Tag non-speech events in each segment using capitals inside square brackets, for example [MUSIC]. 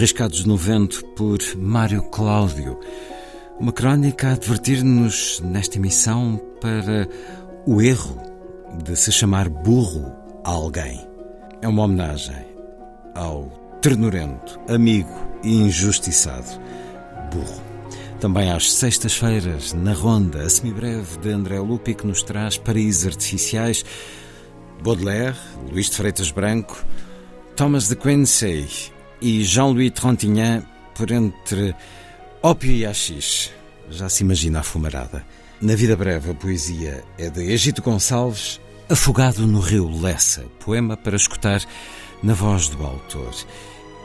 Riscados no vento por Mário Cláudio. Uma crónica a advertir-nos nesta emissão para o erro de se chamar burro a alguém. É uma homenagem ao ternurento, amigo e injustiçado burro. Também às sextas-feiras, na ronda, a semibreve de André Lupi que nos traz paraísos artificiais Baudelaire, Luís de Freitas Branco, Thomas de Quincey e Jean-Louis Trontignan por entre ópio e haxixe. Já se imagina a fumarada. Na vida breve, a poesia é de Egito Gonçalves, Afogado no Rio Lessa, poema para escutar na voz do autor.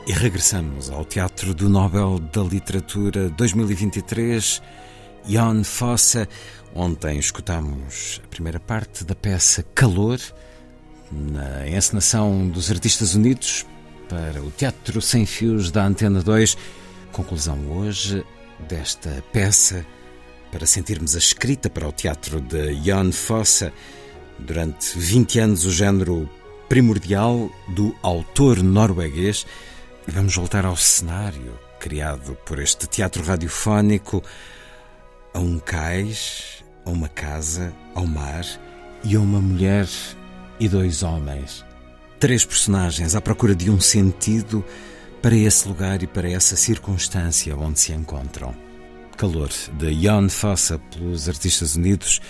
E regressamos ao Teatro do Nobel da Literatura 2023, Jan Fossa. Ontem escutámos a primeira parte da peça Calor, na encenação dos Artistas Unidos para o Teatro Sem Fios da Antena 2. Conclusão hoje desta peça para sentirmos a escrita para o teatro de Jan Fossa. Durante 20 anos, o género primordial do autor norueguês. Vamos voltar ao cenário criado por este teatro radiofónico a um cais, a uma casa, ao mar e a uma mulher e dois homens. Três personagens à procura de um sentido para esse lugar e para essa circunstância onde se encontram. Calor, de Jan Fossa, pelos Artistas Unidos,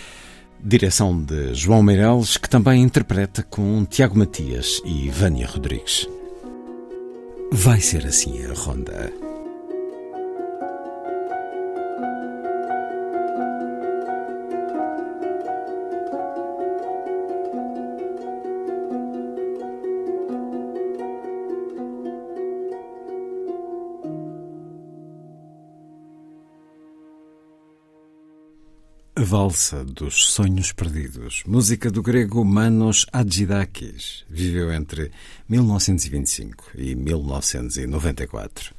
direção de João Meireles, que também interpreta com Tiago Matias e Vânia Rodrigues. Vai ser assim a ronda. Valsa dos Sonhos Perdidos, música do grego Manos Hadjidakis, viveu entre 1925 e 1994.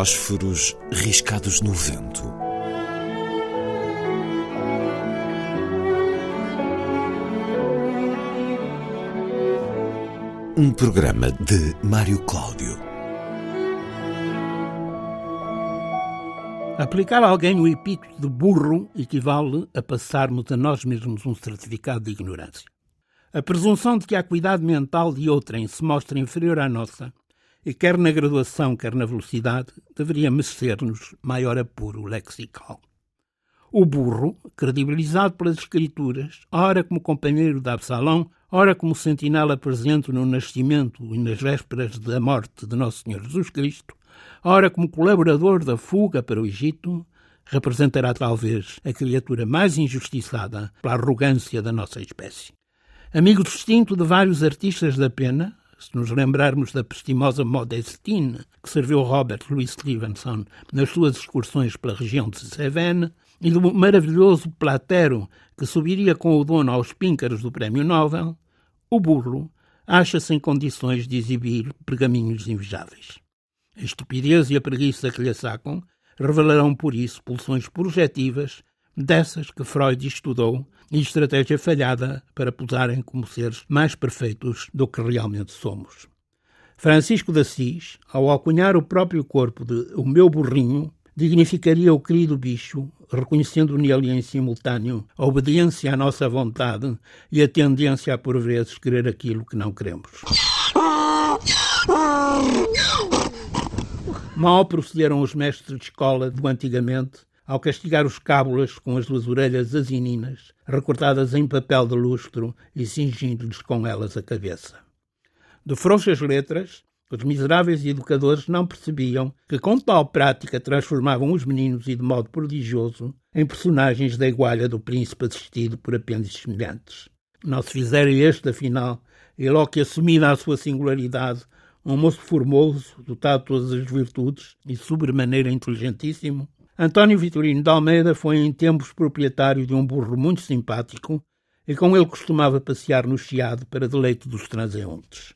Fósforos riscados no vento. Um programa de Mário Cláudio. Aplicar a alguém o epíteto de burro equivale a passarmos a nós mesmos um certificado de ignorância. A presunção de que a acuidade mental de outrem se mostra inferior à nossa, e quer na graduação, quer na velocidade, deveria merecer-nos maior apuro lexical. O burro, credibilizado pelas escrituras, ora como companheiro de Absalão, ora como sentinela presente no nascimento e nas vésperas da morte de Nosso Senhor Jesus Cristo, ora como colaborador da fuga para o Egito, representará talvez a criatura mais injustiçada pela arrogância da nossa espécie. Amigo distinto de vários artistas da pena, se nos lembrarmos da prestimosa Modestine que serviu Robert Louis Stevenson nas suas excursões pela região de Cévennes, e do maravilhoso Platero que subiria com o dono aos píncaros do Prémio Nobel, o burro acha-se em condições de exibir pergaminhos invejáveis. A estupidez e a preguiça que lhe sacam revelarão por isso pulsões projetivas dessas que Freud estudou e estratégia falhada para posarem como seres mais perfeitos do que realmente somos. Francisco de Assis, ao alcunhar o próprio corpo de o meu burrinho, dignificaria o querido bicho, reconhecendo nele em simultâneo a obediência à nossa vontade e a tendência a por vezes querer aquilo que não queremos. Mal procederam os mestres de escola do antigamente ao castigar os cábulas com as duas orelhas asininas, recortadas em papel de lustro e cingindo-lhes com elas a cabeça. De frouxas letras, os miseráveis educadores não percebiam que com tal prática transformavam os meninos e de modo prodigioso em personagens da igualha do príncipe assistido por apêndices semelhantes. Não se fizera este, afinal, e logo que assumida a sua singularidade, um moço formoso, dotado de todas as virtudes e sobremaneira inteligentíssimo, António Vitorino de Almeida foi em tempos proprietário de um burro muito simpático e com ele costumava passear no chiado para deleite dos transeuntes.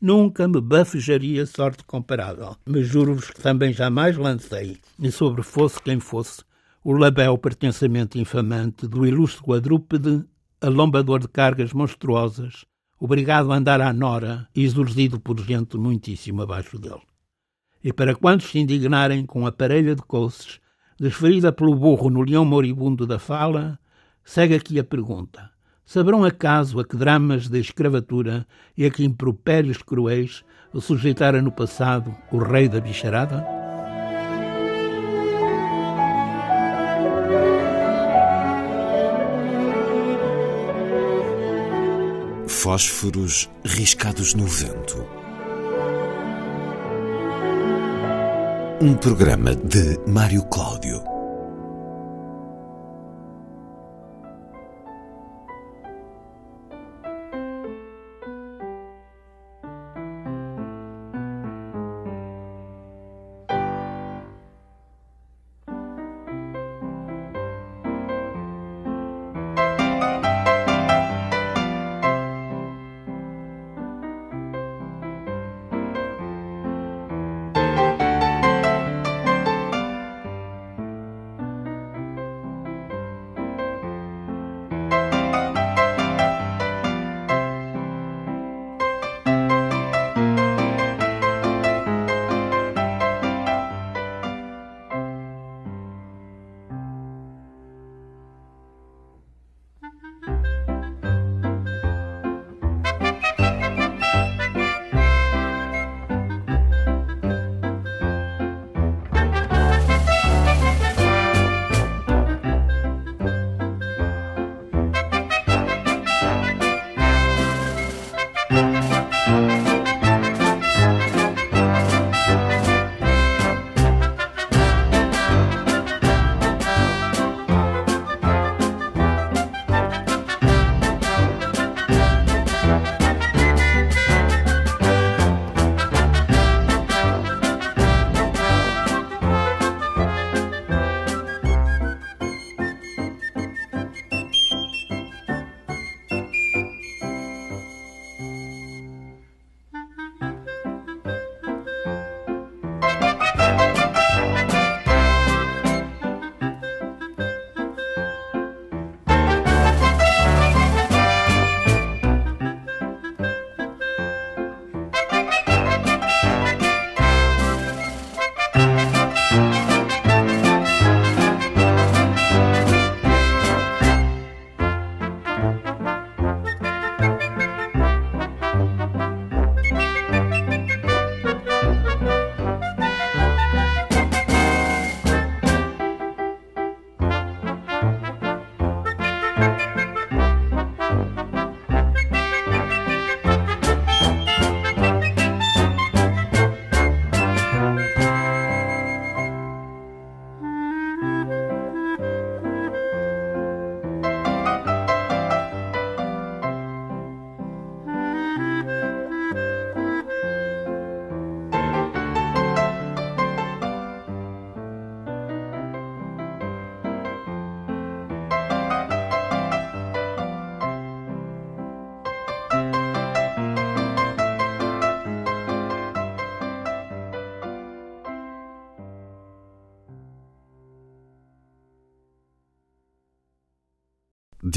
Nunca me bafejaria sorte comparável, mas juro-vos que também jamais lancei, e sobre fosse quem fosse, o labéu pertencimento infamante do ilustre quadrúpede, alombador de cargas monstruosas, obrigado a andar à nora e exorzido por gente muitíssimo abaixo dele. E para quantos se indignarem com a parelha de coces, desferida pelo burro no leão moribundo da fala, segue aqui a pergunta. Saberão acaso a que dramas da escravatura e a que impropérios cruéis o sujeitara no passado o rei da bicharada? Fósforos riscados no vento. Um programa de Mário Cláudio.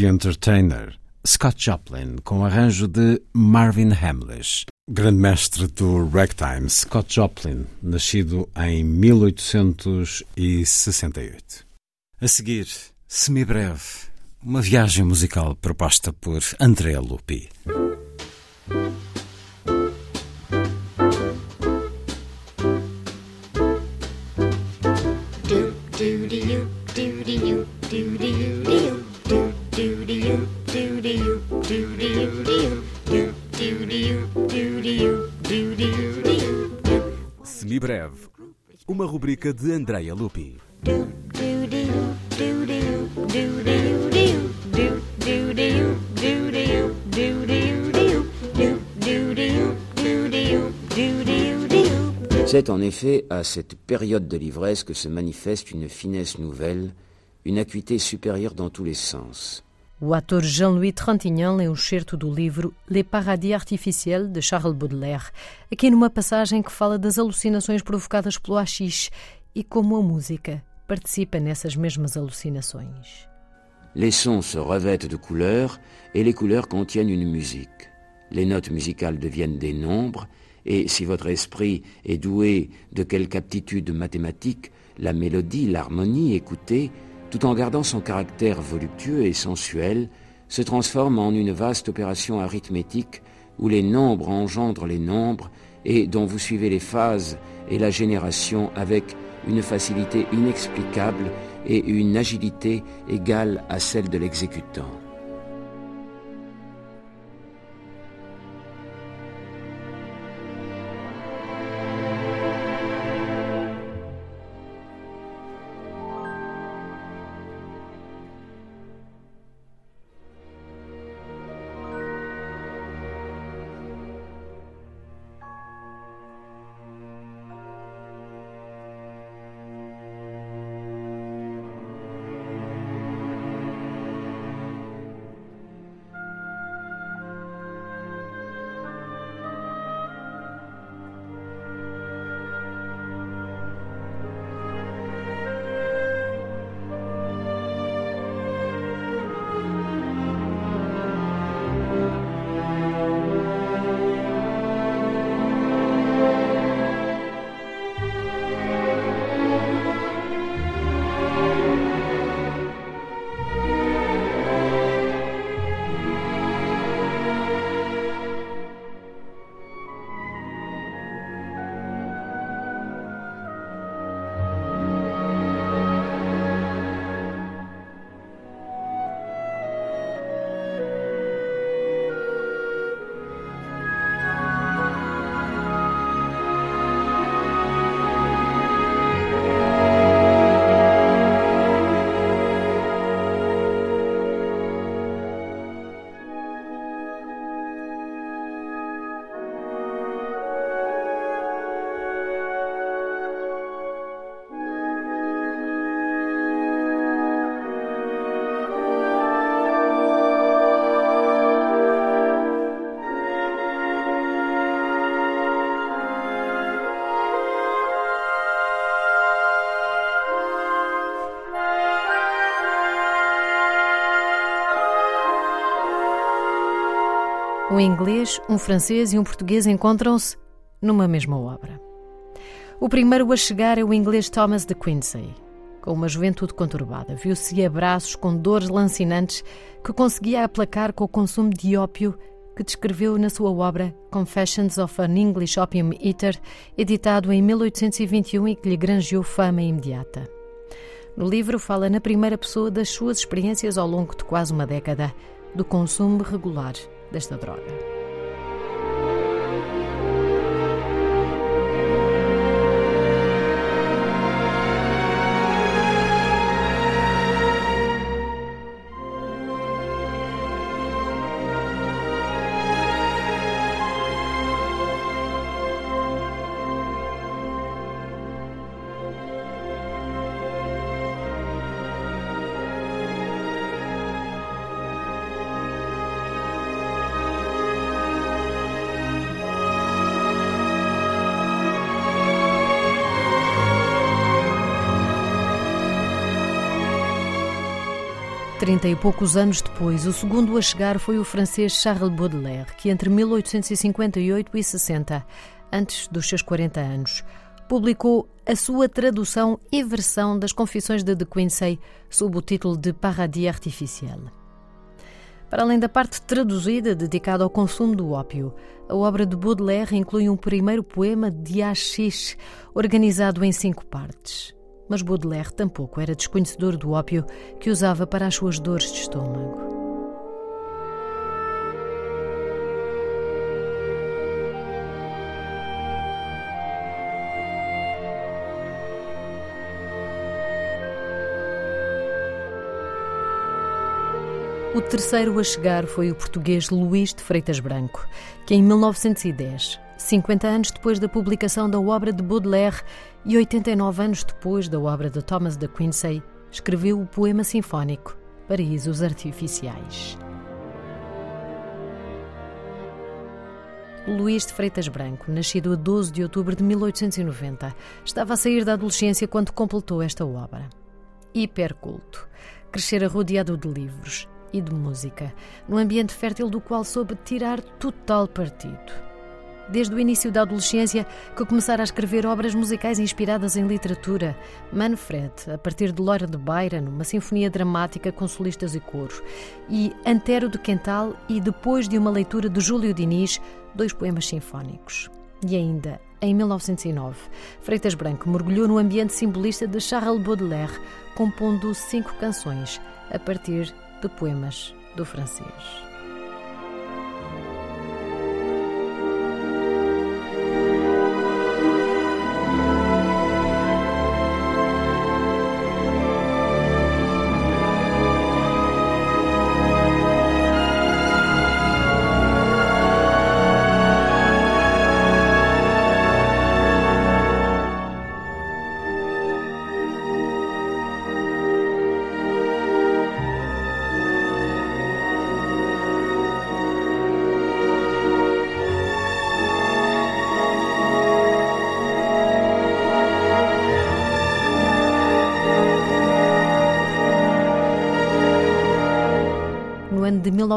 The Entertainer, Scott Joplin, com arranjo de Marvin Hamlish. Grande mestre do ragtime, Scott Joplin, nascido em 1868. A seguir, semibreve, uma viagem musical proposta por André Lupi. Rubrica de Andrea Lupi. C'est en effet à cette période de l'ivresse que se manifeste une finesse nouvelle, une acuité supérieure dans tous les sens. O ator Jean-Louis Trintignant lê um excerto do livro Les Paradis Artificiels de Charles Baudelaire, aqui numa passagem que fala das alucinações provocadas pelo haxixe e como a música participa nessas mesmas alucinações. Les sons se revêtent de couleurs et les couleurs contiennent une musique. Les notes musicales deviennent des nombres et si votre esprit est doué de quelque aptitude mathématique, la mélodie, l'harmonie écoutée, tout en gardant son caractère voluptueux et sensuel, se transforme en une vaste opération arithmétique où les nombres engendrent les nombres et dont vous suivez les phases et la génération avec une facilité inexplicable et une agilité égale à celle de l'exécutant. Inglês, um francês e um português encontram-se numa mesma obra. O primeiro a chegar é o inglês Thomas de Quincey. Com uma juventude conturbada, viu-se a braços com dores lancinantes que conseguia aplacar com o consumo de ópio que descreveu na sua obra Confessions of an English Opium Eater, editado em 1821 e que lhe granjeou fama imediata. No livro fala na primeira pessoa das suas experiências ao longo de quase uma década do consumo regular desta droga. Trinta e poucos anos depois, o segundo a chegar foi o francês Charles Baudelaire, que entre 1858 e 60, antes dos seus 40 anos, publicou a sua tradução e versão das Confissões de De Quincey sob o título de Paradis Artificiel. Para além da parte traduzida dedicada ao consumo do ópio, a obra de Baudelaire inclui um primeiro poema de Ashish, organizado em cinco partes mas Baudelaire tampouco era desconhecedor do ópio que usava para as suas dores de estômago. O terceiro a chegar foi o português Luís de Freitas Branco, que em 1910 50 anos depois da publicação da obra de Baudelaire e 89 anos depois da obra de Thomas de Quincey, escreveu o poema sinfónico Paraísos Artificiais. Luís de Freitas Branco, nascido a 12 de outubro de 1890, estava a sair da adolescência quando completou esta obra. Hiperculto, crescera rodeado de livros e de música, num ambiente fértil do qual soube tirar total partido desde o início da adolescência, que começara a escrever obras musicais inspiradas em literatura. Manfred, a partir de Lora de Byron, uma sinfonia dramática com solistas e coros. E Antero de Quental, e depois de uma leitura de Júlio Diniz, dois poemas sinfónicos. E ainda, em 1909, Freitas Branco mergulhou no ambiente simbolista de Charles Baudelaire, compondo cinco canções a partir de poemas do francês.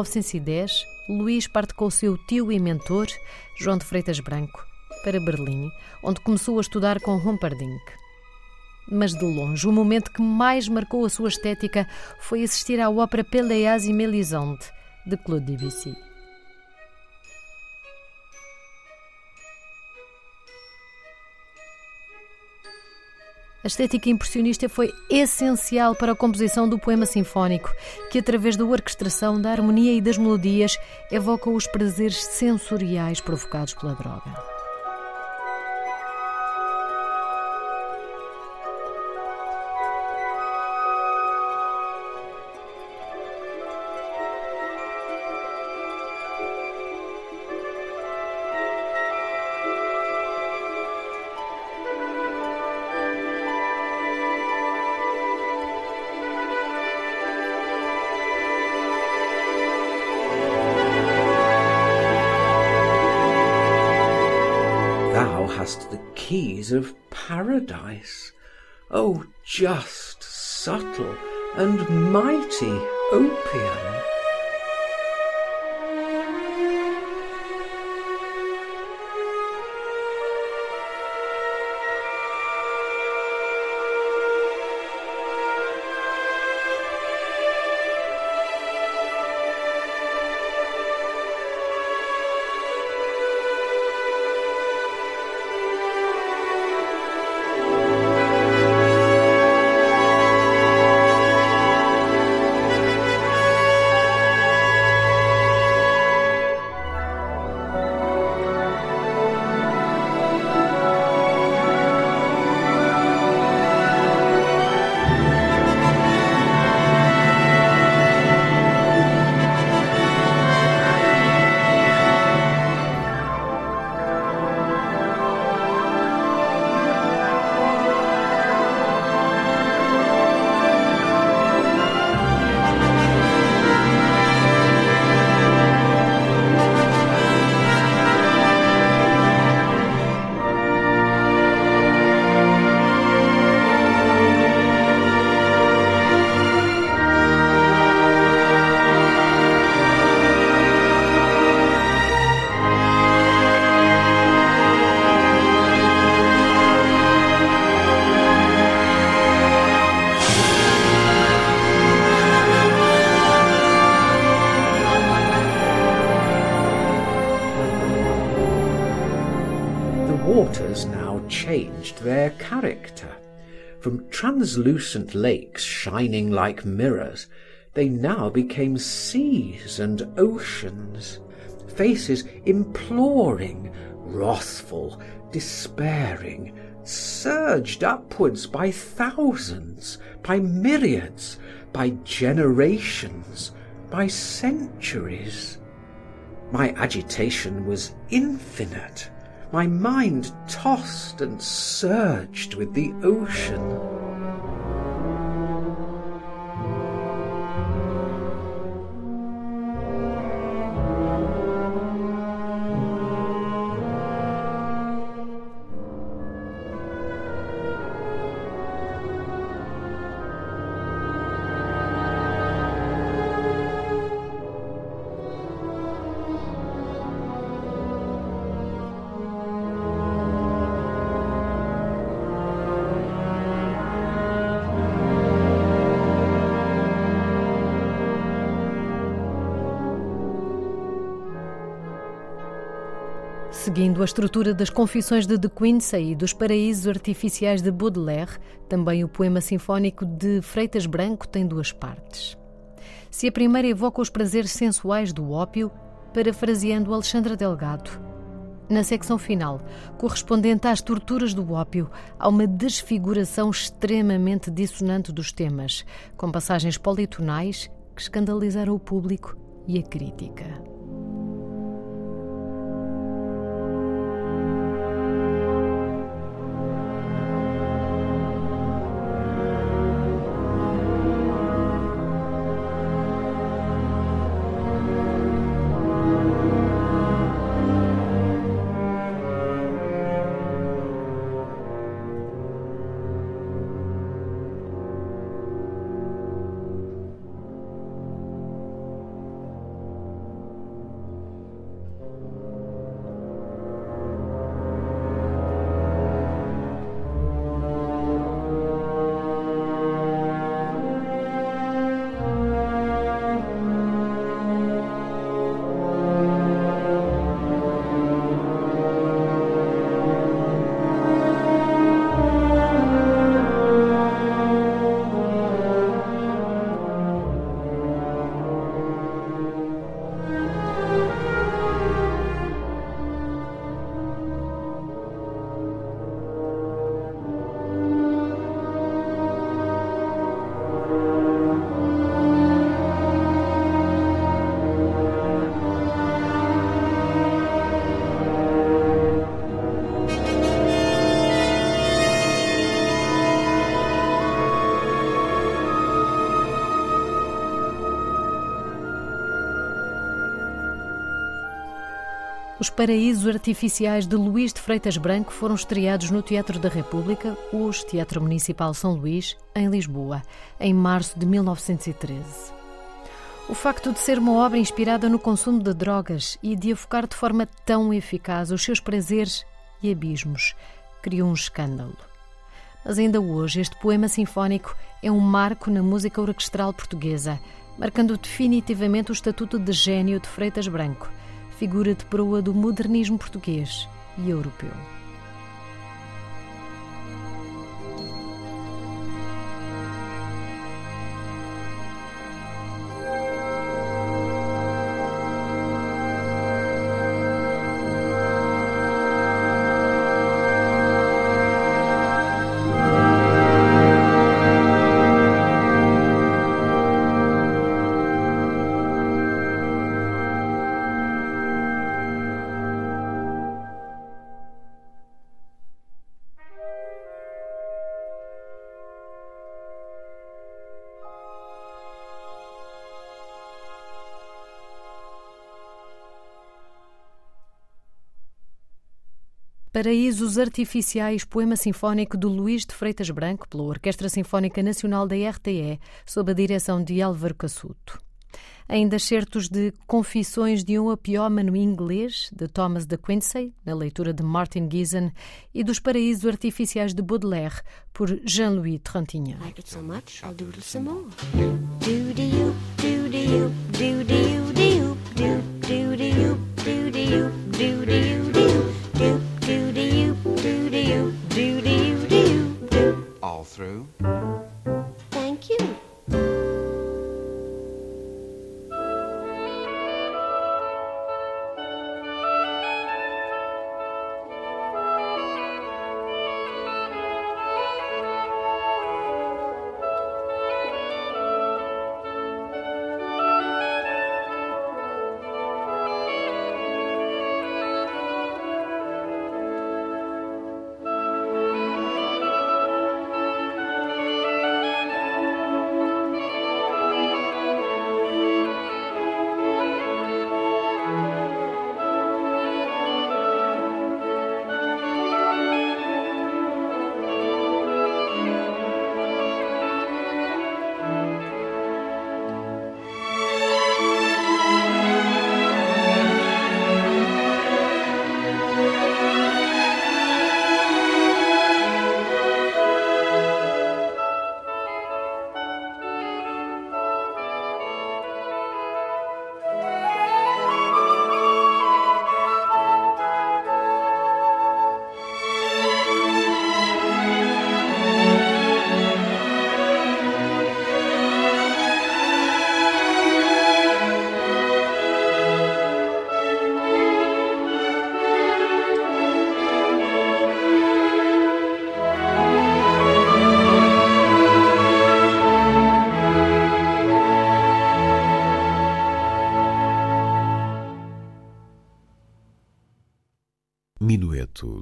1910, Luís parte com o seu tio e mentor, João de Freitas Branco, para Berlim, onde começou a estudar com Humperdinck. Mas de longe, o momento que mais marcou a sua estética foi assistir à ópera Péléas e Mélisande, de Claude Debussy. A estética impressionista foi essencial para a composição do poema sinfónico, que, através da orquestração, da harmonia e das melodias, evoca os prazeres sensoriais provocados pela droga. Paradise. O oh, just, subtle, and mighty opium! Translucent lakes shining like mirrors, they now became seas and oceans, faces imploring, wrathful, despairing, surged upwards by thousands, by myriads, by generations, by centuries. My agitation was infinite. My mind tossed and surged with the ocean. Seguindo a estrutura das Confissões de De Quincey e dos Paraísos Artificiais de Baudelaire, também o poema sinfónico de Freitas Branco tem duas partes. Se a primeira evoca os prazeres sensuais do ópio, parafraseando Alexandra Delgado, na secção final, correspondente às torturas do ópio, há uma desfiguração extremamente dissonante dos temas, com passagens politonais que escandalizaram o público e a crítica. Os Paraísos Artificiais de Luís de Freitas Branco foram estreados no Teatro da República, hoje Teatro Municipal São Luís, em Lisboa, em março de 1913. O facto de ser uma obra inspirada no consumo de drogas e de afocar de forma tão eficaz os seus prazeres e abismos criou um escândalo. Mas ainda hoje este poema sinfónico é um marco na música orquestral portuguesa, marcando definitivamente o estatuto de gênio de Freitas Branco figura de proa do modernismo português e europeu. Paraísos Artificiais, poema sinfónico de Luís de Freitas Branco, pela Orquestra Sinfónica Nacional da RTE, sob a direção de Álvaro Cassuto. Ainda certos de Confissões de um Apiómano Inglês, de Thomas de Quincey, na leitura de Martin Giesen, e dos Paraísos Artificiais de Baudelaire, por Jean-Louis Trintignant. through.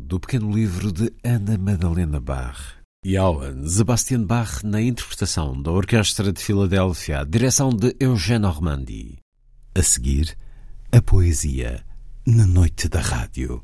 Do pequeno livro de Ana Madalena Bach. Johann Sebastian Bach na interpretação da Orquestra de Filadélfia, direção de Eugène Ormandy. A seguir, a poesia na noite da rádio.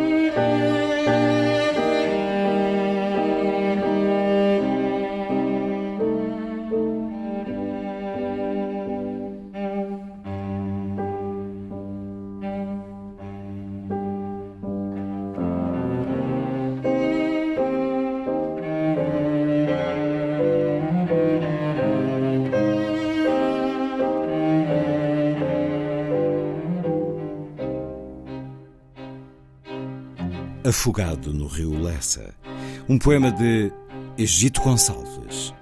Afogado no rio Lessa, um poema de Egito Gonçalves.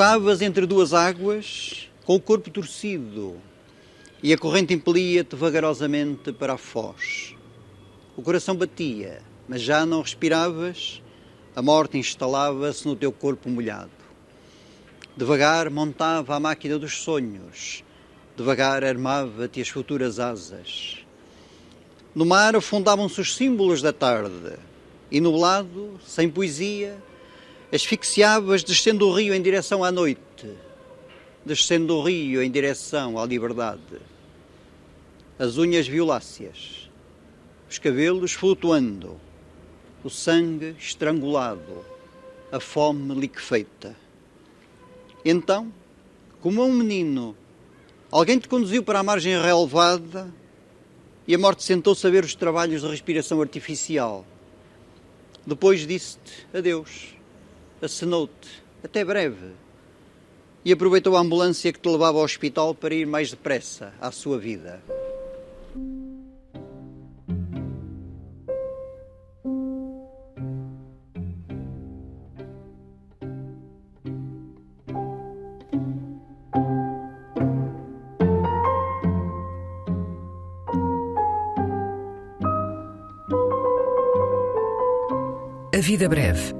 Vogavas entre duas águas, com o corpo torcido, e a corrente impelia-te vagarosamente para a foz. O coração batia, mas já não respiravas, a morte instalava-se no teu corpo molhado. Devagar montava a máquina dos sonhos, devagar armava-te as futuras asas. No mar afundavam-se os símbolos da tarde, e nublado, sem poesia, asfixiavas descendo o rio em direção à noite, descendo o rio em direção à liberdade. As unhas violáceas, os cabelos flutuando, o sangue estrangulado, a fome liquefeita. Então, como a um menino, alguém te conduziu para a margem relevada e a morte sentou-se a ver os trabalhos de respiração artificial. Depois disse-te adeus acenou-te, até breve, e aproveitou a ambulância que te levava ao hospital para ir mais depressa à sua vida. A Vida Breve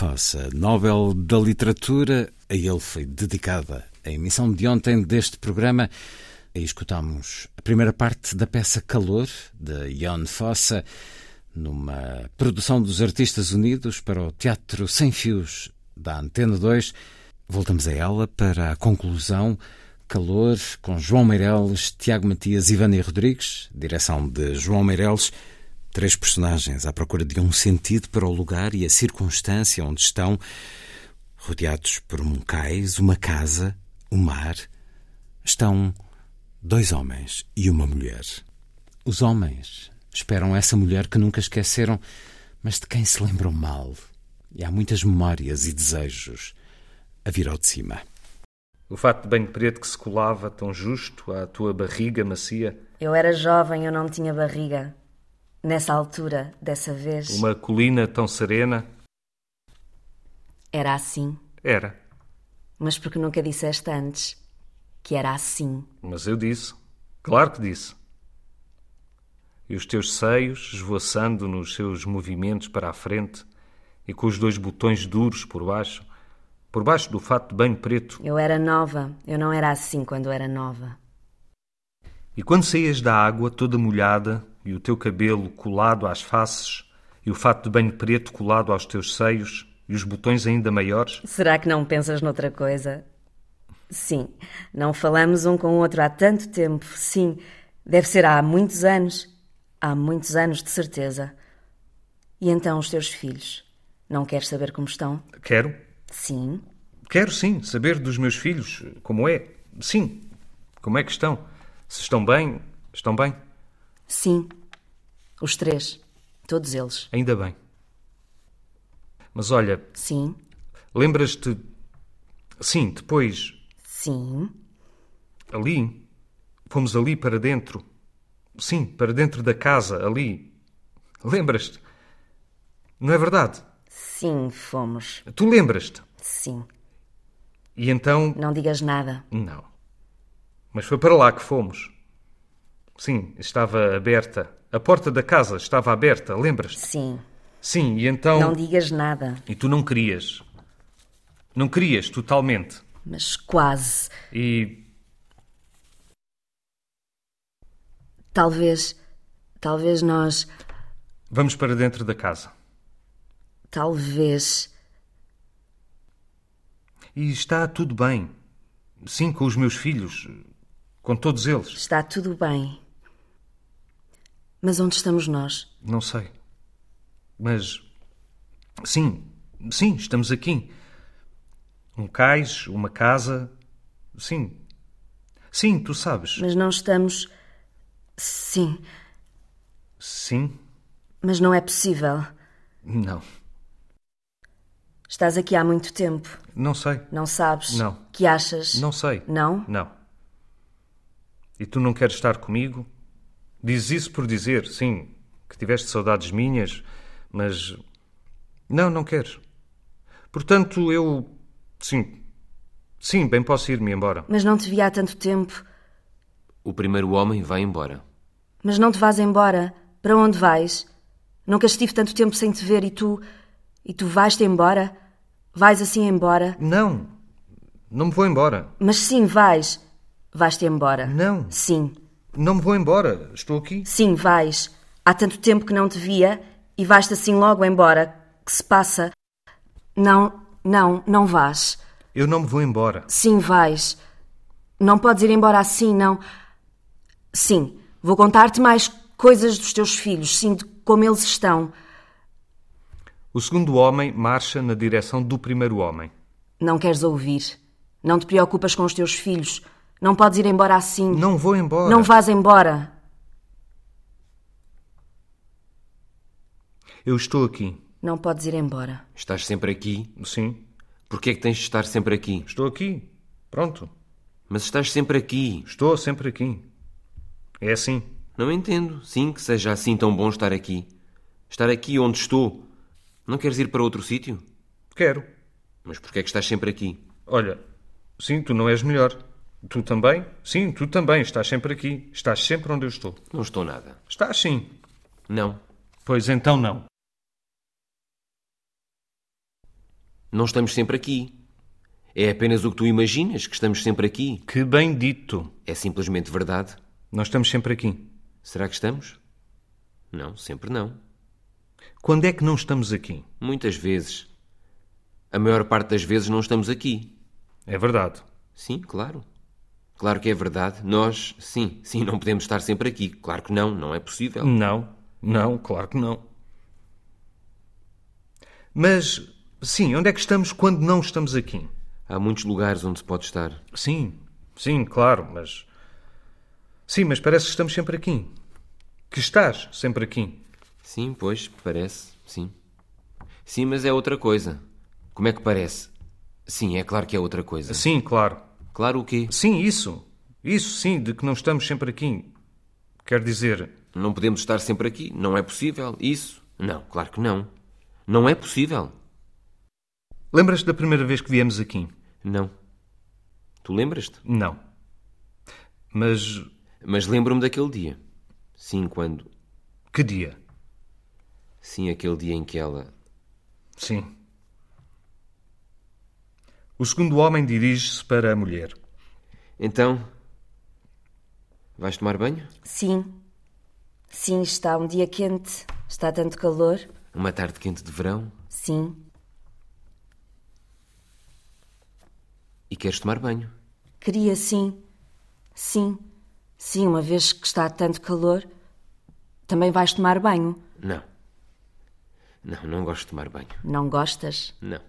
Fossa, Nobel da Literatura, a ele foi dedicada a emissão de ontem deste programa. Aí escutamos a primeira parte da peça Calor, de Ion Fossa, numa produção dos Artistas Unidos para o Teatro Sem Fios da Antena 2. Voltamos a ela para a conclusão. Calor, com João Meireles, Tiago Matias e Vânia Rodrigues, direção de João Meireles. Três personagens à procura de um sentido para o lugar e a circunstância onde estão, rodeados por um cais, uma casa, o um mar. Estão dois homens e uma mulher. Os homens esperam essa mulher que nunca esqueceram, mas de quem se lembram mal. E há muitas memórias e desejos a vir ao de cima. O fato de banho preto que se colava tão justo à tua barriga macia. Eu era jovem, eu não tinha barriga. Nessa altura, dessa vez. Uma colina tão serena. Era assim. Era. Mas porque nunca disseste antes que era assim. Mas eu disse. Claro que disse. E os teus seios esvoaçando nos seus movimentos para a frente e com os dois botões duros por baixo, por baixo do fato banho preto. Eu era nova. Eu não era assim quando era nova. E quando saías da água toda molhada e o teu cabelo colado às faces e o fato de banho preto colado aos teus seios e os botões ainda maiores? Será que não pensas noutra coisa? Sim, não falamos um com o outro há tanto tempo. Sim, deve ser há muitos anos. Há muitos anos, de certeza. E então os teus filhos? Não queres saber como estão? Quero. Sim. Quero sim saber dos meus filhos como é. Sim. Como é que estão? Se estão bem, estão bem? Sim. Os três. Todos eles. Ainda bem. Mas olha. Sim. Lembras-te. Sim, depois. Sim. Ali. Fomos ali para dentro. Sim, para dentro da casa, ali. Lembras-te? Não é verdade? Sim, fomos. Tu lembras-te? Sim. E então. Não digas nada. Não. Mas foi para lá que fomos. Sim, estava aberta. A porta da casa estava aberta, lembras-te? Sim. Sim, e então. Não digas nada. E tu não querias. Não querias totalmente. Mas quase. E. Talvez. Talvez nós. Vamos para dentro da casa. Talvez. E está tudo bem. Sim, com os meus filhos. Com todos eles. Está tudo bem. Mas onde estamos nós? Não sei. Mas. Sim, sim, estamos aqui. Um cais, uma casa. Sim. Sim, tu sabes. Mas não estamos. Sim. Sim? Mas não é possível. Não. Estás aqui há muito tempo. Não sei. Não sabes? Não. Que achas? Não sei. Não? Não. E tu não queres estar comigo? Dizes isso por dizer, sim, que tiveste saudades minhas, mas. Não, não queres. Portanto, eu. Sim. Sim, bem posso ir-me embora. Mas não te vi há tanto tempo. O primeiro homem vai embora. Mas não te vás embora. Para onde vais? Nunca estive tanto tempo sem te ver e tu. E tu vais-te embora? Vais assim embora? Não. Não me vou embora. Mas sim, vais. Vais-te embora. Não. Sim. Não me vou embora. Estou aqui. Sim, vais. Há tanto tempo que não te via e vais-te assim logo embora. Que se passa? Não, não, não vais. Eu não me vou embora. Sim, vais. Não podes ir embora assim, não. Sim, vou contar-te mais coisas dos teus filhos, sim, de como eles estão. O segundo homem marcha na direção do primeiro homem. Não queres ouvir. Não te preocupas com os teus filhos. Não podes ir embora assim. Não vou embora. Não vás embora. Eu estou aqui. Não podes ir embora. Estás sempre aqui? Sim. Por que é que tens de estar sempre aqui? Estou aqui. Pronto. Mas estás sempre aqui. Estou sempre aqui. É assim. Não entendo. Sim, que seja assim tão bom estar aqui. Estar aqui onde estou. Não queres ir para outro sítio? Quero. Mas por que é que estás sempre aqui? Olha, sim, tu não és melhor. Tu também? Sim, tu também. Estás sempre aqui. Estás sempre onde eu estou. Não estou nada. Estás sim. Não. Pois então não. Não estamos sempre aqui. É apenas o que tu imaginas que estamos sempre aqui. Que bem dito. É simplesmente verdade. Nós estamos sempre aqui. Será que estamos? Não, sempre não. Quando é que não estamos aqui? Muitas vezes. A maior parte das vezes não estamos aqui. É verdade. Sim, claro. Claro que é verdade. Nós, sim, sim, não podemos estar sempre aqui. Claro que não, não é possível. Não, não, claro que não. Mas, sim, onde é que estamos quando não estamos aqui? Há muitos lugares onde se pode estar. Sim, sim, claro, mas. Sim, mas parece que estamos sempre aqui. Que estás sempre aqui. Sim, pois, parece, sim. Sim, mas é outra coisa. Como é que parece? Sim, é claro que é outra coisa. Sim, claro. Claro o quê? Sim, isso. Isso, sim, de que não estamos sempre aqui. Quer dizer. Não podemos estar sempre aqui. Não é possível. Isso. Não, claro que não. Não é possível. Lembras-te da primeira vez que viemos aqui? Não. Tu lembras-te? Não. Mas. Mas lembro-me daquele dia. Sim, quando. Que dia? Sim, aquele dia em que ela. Sim. O segundo homem dirige-se para a mulher. Então. Vais tomar banho? Sim. Sim, está um dia quente. Está tanto calor. Uma tarde quente de verão? Sim. E queres tomar banho? Queria, sim. Sim. Sim, uma vez que está tanto calor, também vais tomar banho. Não. Não, não gosto de tomar banho. Não gostas? Não.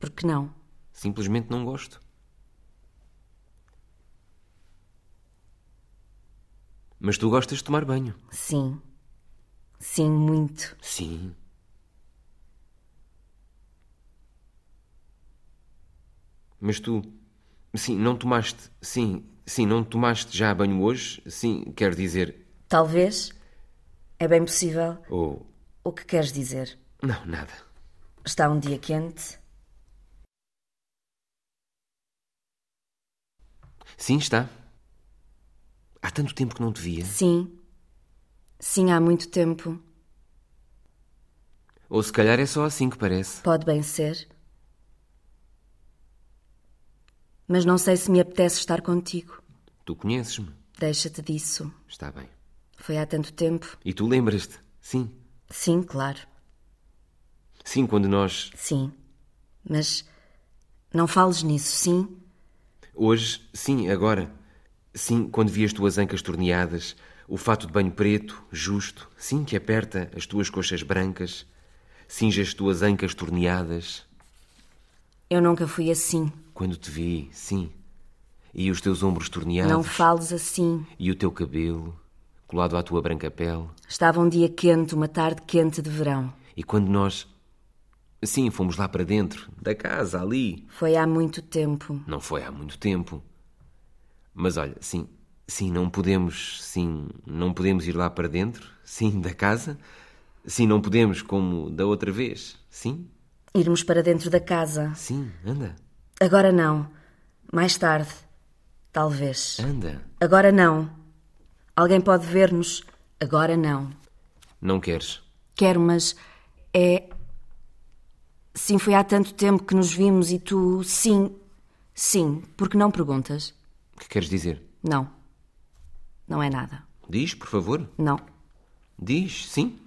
Por que não? Simplesmente não gosto. Mas tu gostas de tomar banho? Sim. Sim, muito. Sim. Mas tu, sim, não tomaste, sim, sim, não tomaste já banho hoje? Sim, quer dizer. Talvez. É bem possível. Ou. O que queres dizer? Não, nada. Está um dia quente. Sim, está. Há tanto tempo que não te via. Sim. Sim, há muito tempo. Ou se calhar é só assim que parece. Pode bem ser. Mas não sei se me apetece estar contigo. Tu conheces-me. Deixa-te disso. Está bem. Foi há tanto tempo. E tu lembras-te? Sim. Sim, claro. Sim, quando nós. Sim. Mas não fales nisso, sim? Hoje, sim, agora. Sim, quando vi as tuas ancas torneadas, o fato de banho preto, justo, sim, que aperta as tuas coxas brancas, cinge as tuas ancas torneadas. Eu nunca fui assim. Quando te vi, sim. E os teus ombros torneados. Não fales assim. E o teu cabelo, colado à tua branca pele. Estava um dia quente, uma tarde quente de verão. E quando nós. Sim, fomos lá para dentro, da casa, ali. Foi há muito tempo. Não foi há muito tempo. Mas olha, sim, sim, não podemos, sim, não podemos ir lá para dentro, sim, da casa. Sim, não podemos como da outra vez, sim? Irmos para dentro da casa. Sim, anda. Agora não. Mais tarde. Talvez. Anda. Agora não. Alguém pode ver-nos. Agora não. Não queres? Quero, mas é. Sim, foi há tanto tempo que nos vimos e tu. Sim. Sim. Porque não perguntas? O que queres dizer? Não. Não é nada. Diz, por favor. Não. Diz, sim.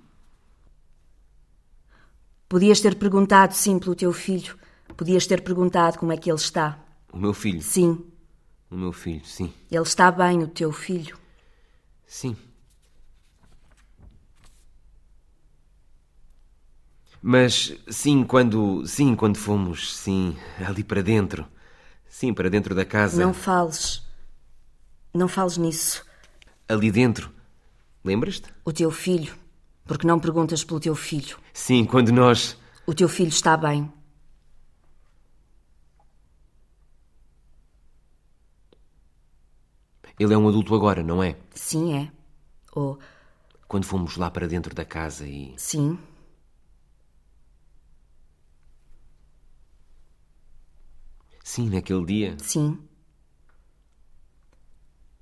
Podias ter perguntado, sim, pelo teu filho. Podias ter perguntado como é que ele está. O meu filho? Sim. O meu filho, sim. Ele está bem, o teu filho? Sim. Mas sim, quando sim, quando fomos, sim, ali para dentro. Sim, para dentro da casa. Não fales. Não fales nisso. Ali dentro. Lembras-te? O teu filho. Porque não perguntas pelo teu filho? Sim, quando nós. O teu filho está bem. Ele é um adulto agora, não é? Sim, é. Ou. Quando fomos lá para dentro da casa e. Sim. Sim, naquele dia. Sim.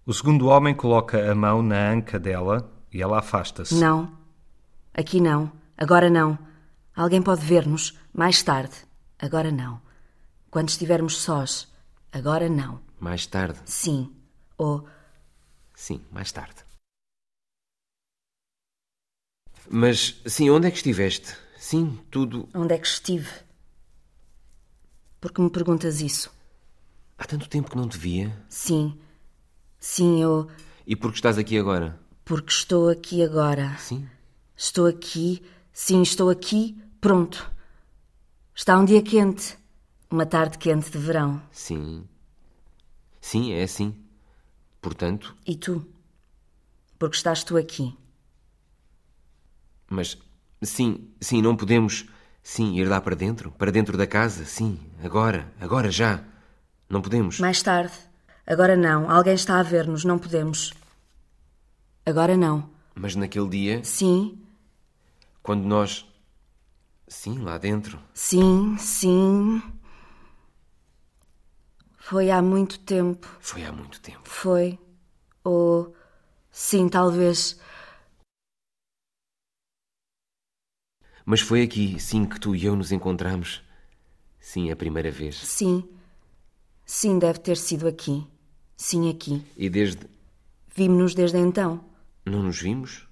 O segundo homem coloca a mão na anca dela e ela afasta-se. Não. Aqui não. Agora não. Alguém pode ver-nos mais tarde. Agora não. Quando estivermos sós. Agora não. Mais tarde. Sim. Ou. Sim, mais tarde. Mas, sim, onde é que estiveste? Sim, tudo. Onde é que estive? Por que me perguntas isso? Há tanto tempo que não te via. Sim. Sim, eu. E por que estás aqui agora? Porque estou aqui agora. Sim. Estou aqui. Sim, estou aqui. Pronto. Está um dia quente. Uma tarde quente de verão. Sim. Sim, é assim. Portanto. E tu? Porque estás tu aqui. Mas, sim, sim, não podemos, sim, ir lá para dentro? Para dentro da casa? Sim, agora, agora já. Não podemos. Mais tarde. Agora não. Alguém está a ver-nos. Não podemos. Agora não. Mas naquele dia. Sim. Quando nós. Sim, lá dentro. Sim, sim. Foi há muito tempo. Foi há muito tempo. Foi. Ou. Sim, talvez. Mas foi aqui, sim, que tu e eu nos encontramos. Sim, a primeira vez. Sim. Sim, deve ter sido aqui. Sim, aqui. E desde. Vimos-nos desde então. Não nos vimos?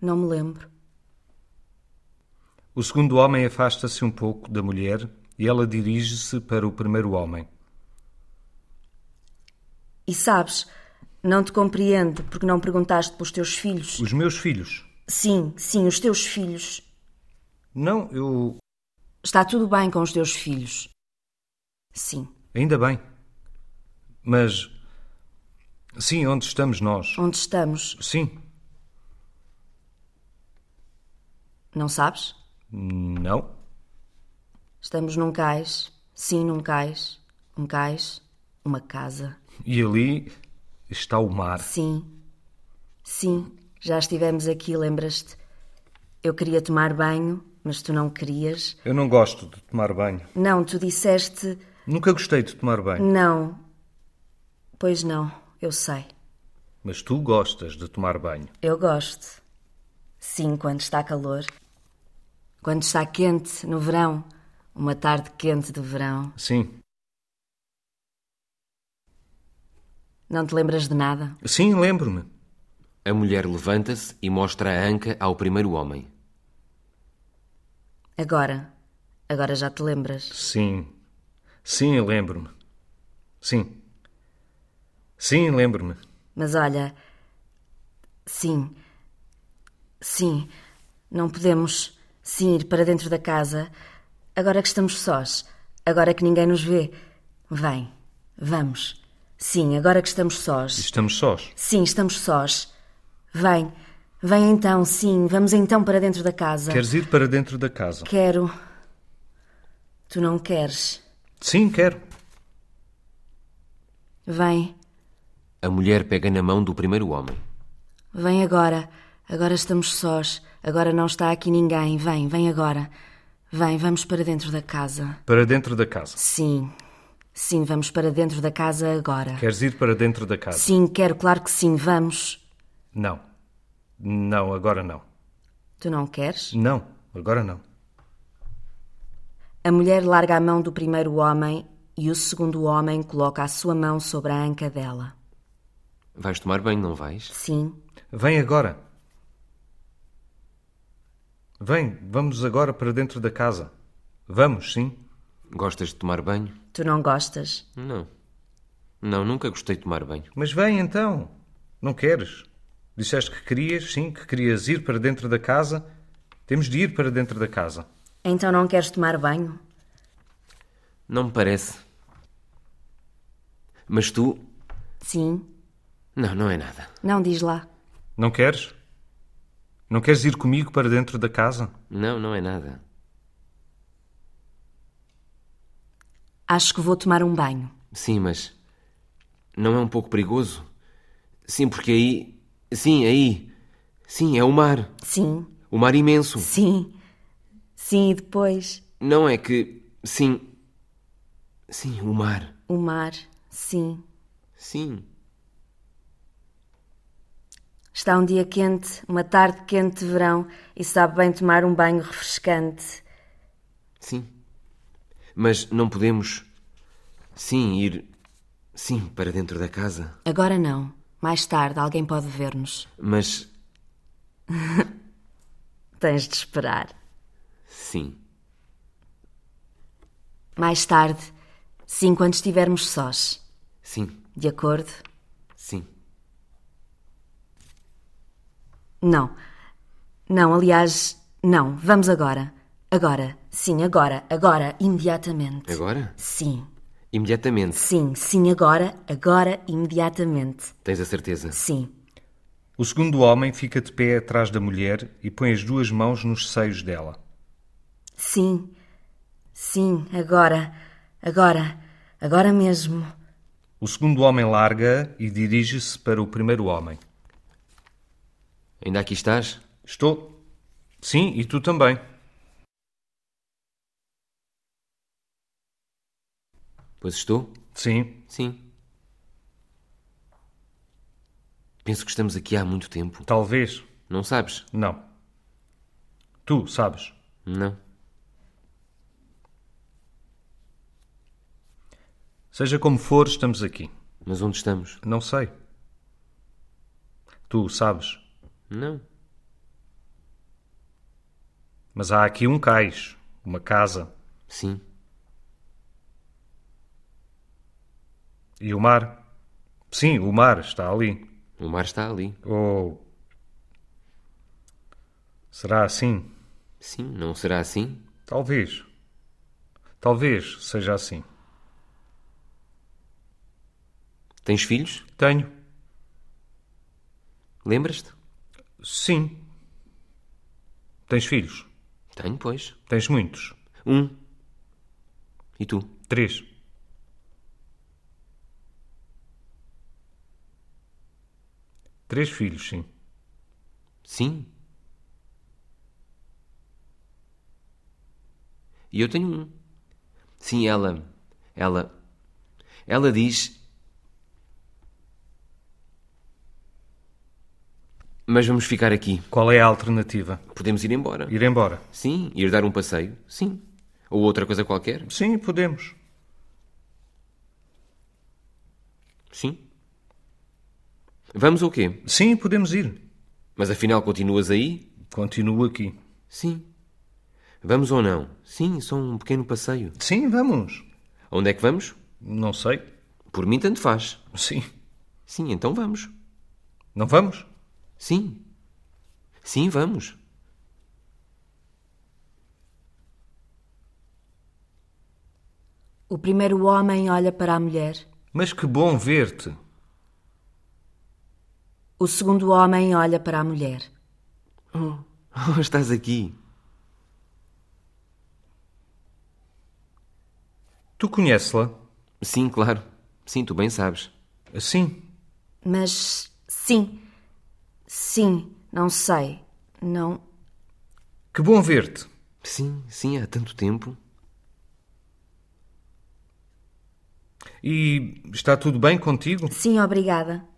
Não me lembro. O segundo homem afasta-se um pouco da mulher e ela dirige-se para o primeiro homem. E sabes, não te compreendo porque não perguntaste pelos teus filhos. Os meus filhos? Sim, sim, os teus filhos. Não, eu. Está tudo bem com os teus filhos. Sim. Ainda bem. Mas. Sim, onde estamos nós? Onde estamos? Sim. Não sabes? Não. Estamos num cais. Sim, num cais. Um cais. Uma casa. E ali está o mar. Sim. Sim. Já estivemos aqui, lembras-te? Eu queria tomar banho, mas tu não querias. Eu não gosto de tomar banho. Não, tu disseste. Nunca gostei de tomar banho. Não. Pois não, eu sei. Mas tu gostas de tomar banho. Eu gosto. Sim, quando está calor. Quando está quente, no verão. Uma tarde quente de verão. Sim. Não te lembras de nada? Sim, lembro-me. A mulher levanta-se e mostra a anca ao primeiro homem. Agora. Agora já te lembras? Sim. Sim, lembro-me. Sim. Sim, lembro-me. Mas olha. Sim. Sim. Não podemos. Sim, ir para dentro da casa. Agora que estamos sós. Agora que ninguém nos vê. Vem. Vamos. Sim, agora que estamos sós. Estamos sós? Sim, estamos sós. Vem. Vem então, sim. Vamos então para dentro da casa. Queres ir para dentro da casa? Quero. Tu não queres? Sim, quero. Vem. A mulher pega na mão do primeiro homem. Vem agora. Agora estamos sós. Agora não está aqui ninguém. Vem, vem agora. Vem, vamos para dentro da casa. Para dentro da casa? Sim. Sim, vamos para dentro da casa agora. Queres ir para dentro da casa? Sim, quero, claro que sim. Vamos. Não. Não, agora não. Tu não queres? Não, agora não. A mulher larga a mão do primeiro homem e o segundo homem coloca a sua mão sobre a anca dela. Vais tomar banho, não vais? Sim. Vem agora. Vem, vamos agora para dentro da casa. Vamos, sim. Gostas de tomar banho? Tu não gostas? Não. Não, nunca gostei de tomar banho. Mas vem então. Não queres? Disseste que querias, sim, que querias ir para dentro da casa. Temos de ir para dentro da casa. Então não queres tomar banho? Não me parece. Mas tu. Sim. Não, não é nada. Não diz lá. Não queres? Não queres ir comigo para dentro da casa? Não, não é nada. Acho que vou tomar um banho. Sim, mas. Não é um pouco perigoso? Sim, porque aí. Sim, aí. Sim, é o mar. Sim. O mar imenso. Sim. Sim, e depois. Não é que. Sim. Sim, o mar. O mar. Sim. Sim. Está um dia quente, uma tarde quente de verão, e sabe bem tomar um banho refrescante. Sim. Mas não podemos. Sim, ir. Sim, para dentro da casa. Agora não. Mais tarde alguém pode ver-nos. Mas. [LAUGHS] Tens de esperar. Sim. Mais tarde. Sim, quando estivermos sós. Sim. De acordo? Sim. Não. Não, aliás, não. Vamos agora. Agora. Sim, agora. Agora. Imediatamente. Agora? Sim. Imediatamente. Sim, sim, agora. Agora, imediatamente. Tens a certeza? Sim. O segundo homem fica de pé atrás da mulher e põe as duas mãos nos seios dela. Sim. Sim, agora. Agora. Agora mesmo. O segundo homem larga e dirige-se para o primeiro homem. Ainda aqui estás? Estou. Sim, e tu também. Pois estou? Sim. Sim. Penso que estamos aqui há muito tempo. Talvez. Não sabes? Não. Tu sabes? Não. Seja como for, estamos aqui. Mas onde estamos? Não sei. Tu sabes? Não. Mas há aqui um cais, uma casa. Sim. E o mar? Sim, o mar está ali. O mar está ali. Oh. Será assim? Sim, não será assim? Talvez. Talvez seja assim. Tens filhos? Tenho. Lembras-te? Sim. Tens filhos? Tenho, pois. Tens muitos? Um. E tu? Três. Três filhos, sim. Sim. E eu tenho um. Sim, ela. Ela. Ela diz. Mas vamos ficar aqui. Qual é a alternativa? Podemos ir embora. Ir embora? Sim. Ir dar um passeio? Sim. Ou outra coisa qualquer? Sim, podemos. Sim. Vamos ou quê? Sim, podemos ir. Mas afinal continuas aí? Continuo aqui. Sim. Vamos ou não? Sim, só um pequeno passeio. Sim, vamos. Onde é que vamos? Não sei. Por mim, tanto faz. Sim. Sim, então vamos. Não vamos? Sim. Sim, vamos. O primeiro homem olha para a mulher. Mas que bom ver-te. O segundo homem olha para a mulher. Oh, oh estás aqui. Tu conheces-la? Sim, claro. Sim, tu bem sabes. Sim. Mas sim. Sim, não sei. Não. Que bom ver-te. Sim, sim, há tanto tempo. E está tudo bem contigo? Sim, obrigada.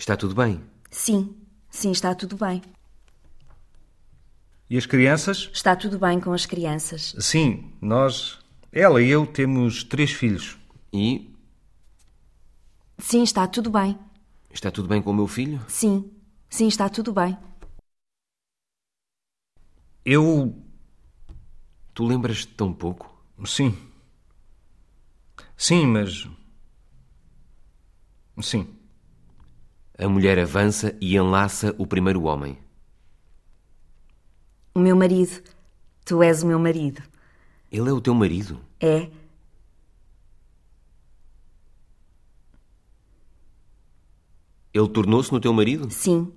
Está tudo bem? Sim, sim, está tudo bem. E as crianças? Está tudo bem com as crianças. Sim, nós, ela e eu, temos três filhos. E? Sim, está tudo bem. Está tudo bem com o meu filho? Sim, sim, está tudo bem. Eu. Tu lembras-te tão pouco? Sim. Sim, mas. Sim. A mulher avança e enlaça o primeiro homem. O meu marido. Tu és o meu marido. Ele é o teu marido? É. Ele tornou-se no teu marido? Sim.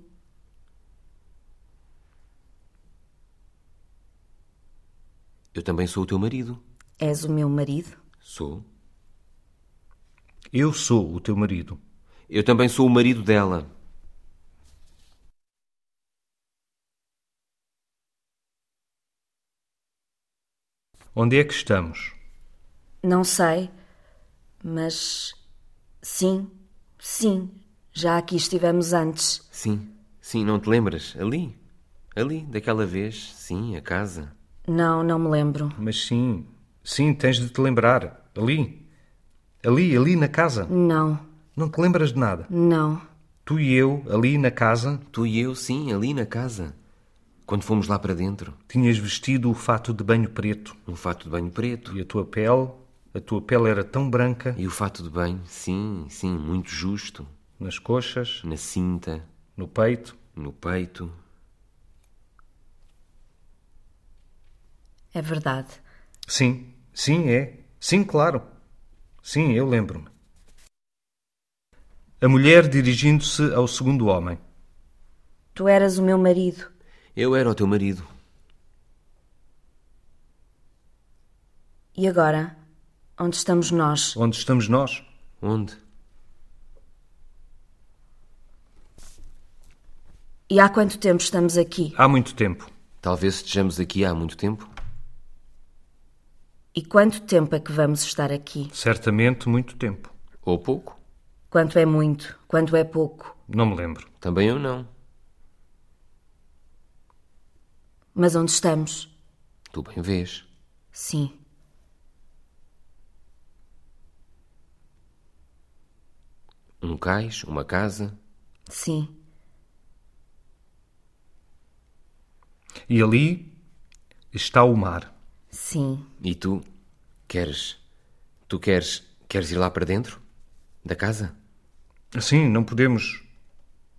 Eu também sou o teu marido. És o meu marido? Sou. Eu sou o teu marido. Eu também sou o marido dela. Onde é que estamos? Não sei, mas sim, Sim, já aqui estivemos antes. Sim, sim, não te lembras? Ali, ali, daquela vez, sim, a casa. Não, não me lembro. Mas sim, sim, tens de te lembrar. Ali. Ali, ali na casa. Não. Não te lembras de nada? Não. Tu e eu, ali na casa. Tu e eu, sim, ali na casa. Quando fomos lá para dentro. Tinhas vestido o fato de banho preto. Um fato de banho preto. E a tua pele, a tua pele era tão branca. E o fato de banho, sim, sim, muito justo. Nas coxas. Na cinta. No peito. No peito. É verdade. Sim, sim, é. Sim, claro. Sim, eu lembro-me. A mulher dirigindo-se ao segundo homem. Tu eras o meu marido. Eu era o teu marido. E agora? Onde estamos nós? Onde estamos nós? Onde? E há quanto tempo estamos aqui? Há muito tempo. Talvez estejamos aqui há muito tempo. E quanto tempo é que vamos estar aqui? Certamente muito tempo. Ou pouco. Quanto é muito? Quanto é pouco? Não me lembro. Também eu não. Mas onde estamos? Tu bem vês. Sim. Um cais, uma casa. Sim. E ali está o mar. Sim. E tu queres. Tu queres. Queres ir lá para dentro? Da casa? Sim, não podemos.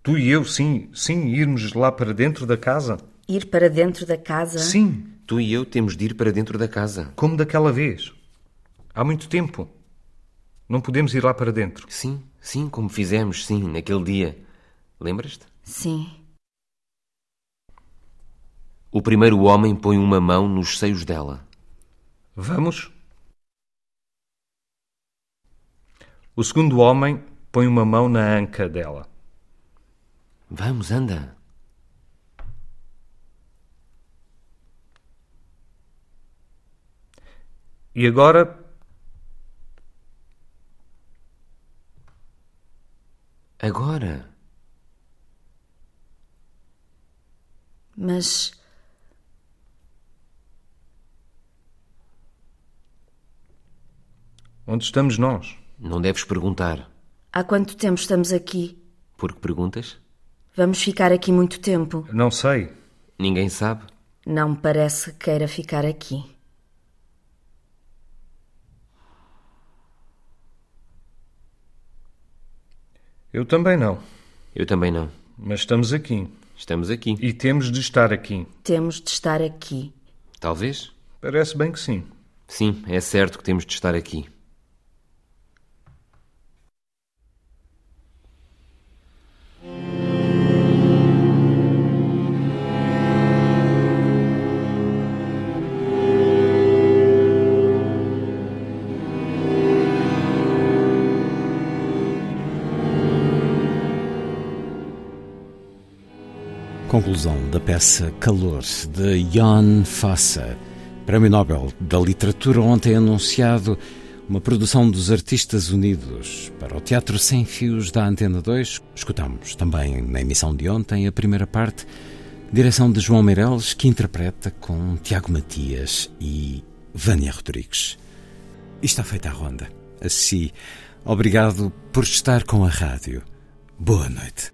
Tu e eu, sim, sim, irmos lá para dentro da casa. Ir para dentro da casa? Sim. Tu e eu temos de ir para dentro da casa. Como daquela vez. Há muito tempo. Não podemos ir lá para dentro. Sim, sim, como fizemos, sim, naquele dia. Lembras-te? Sim. O primeiro homem põe uma mão nos seios dela. Vamos? O segundo homem põe uma mão na anca dela. Vamos, anda. E agora. Agora. Mas. Onde estamos nós? Não deves perguntar. Há quanto tempo estamos aqui? Por que perguntas? Vamos ficar aqui muito tempo. Não sei. Ninguém sabe. Não me parece que queira ficar aqui. Eu também não. Eu também não. Mas estamos aqui. Estamos aqui. E temos de estar aqui. Temos de estar aqui. Talvez? Parece bem que sim. Sim, é certo que temos de estar aqui. Da peça Calor, de Jan Fosse, Prémio Nobel da Literatura, ontem anunciado uma produção dos Artistas Unidos para o Teatro Sem Fios da Antena 2. Escutamos também na emissão de ontem a primeira parte, direção de João Meireles, que interpreta com Tiago Matias e Vânia Rodrigues. E está feita a ronda. Assim, obrigado por estar com a rádio. Boa noite.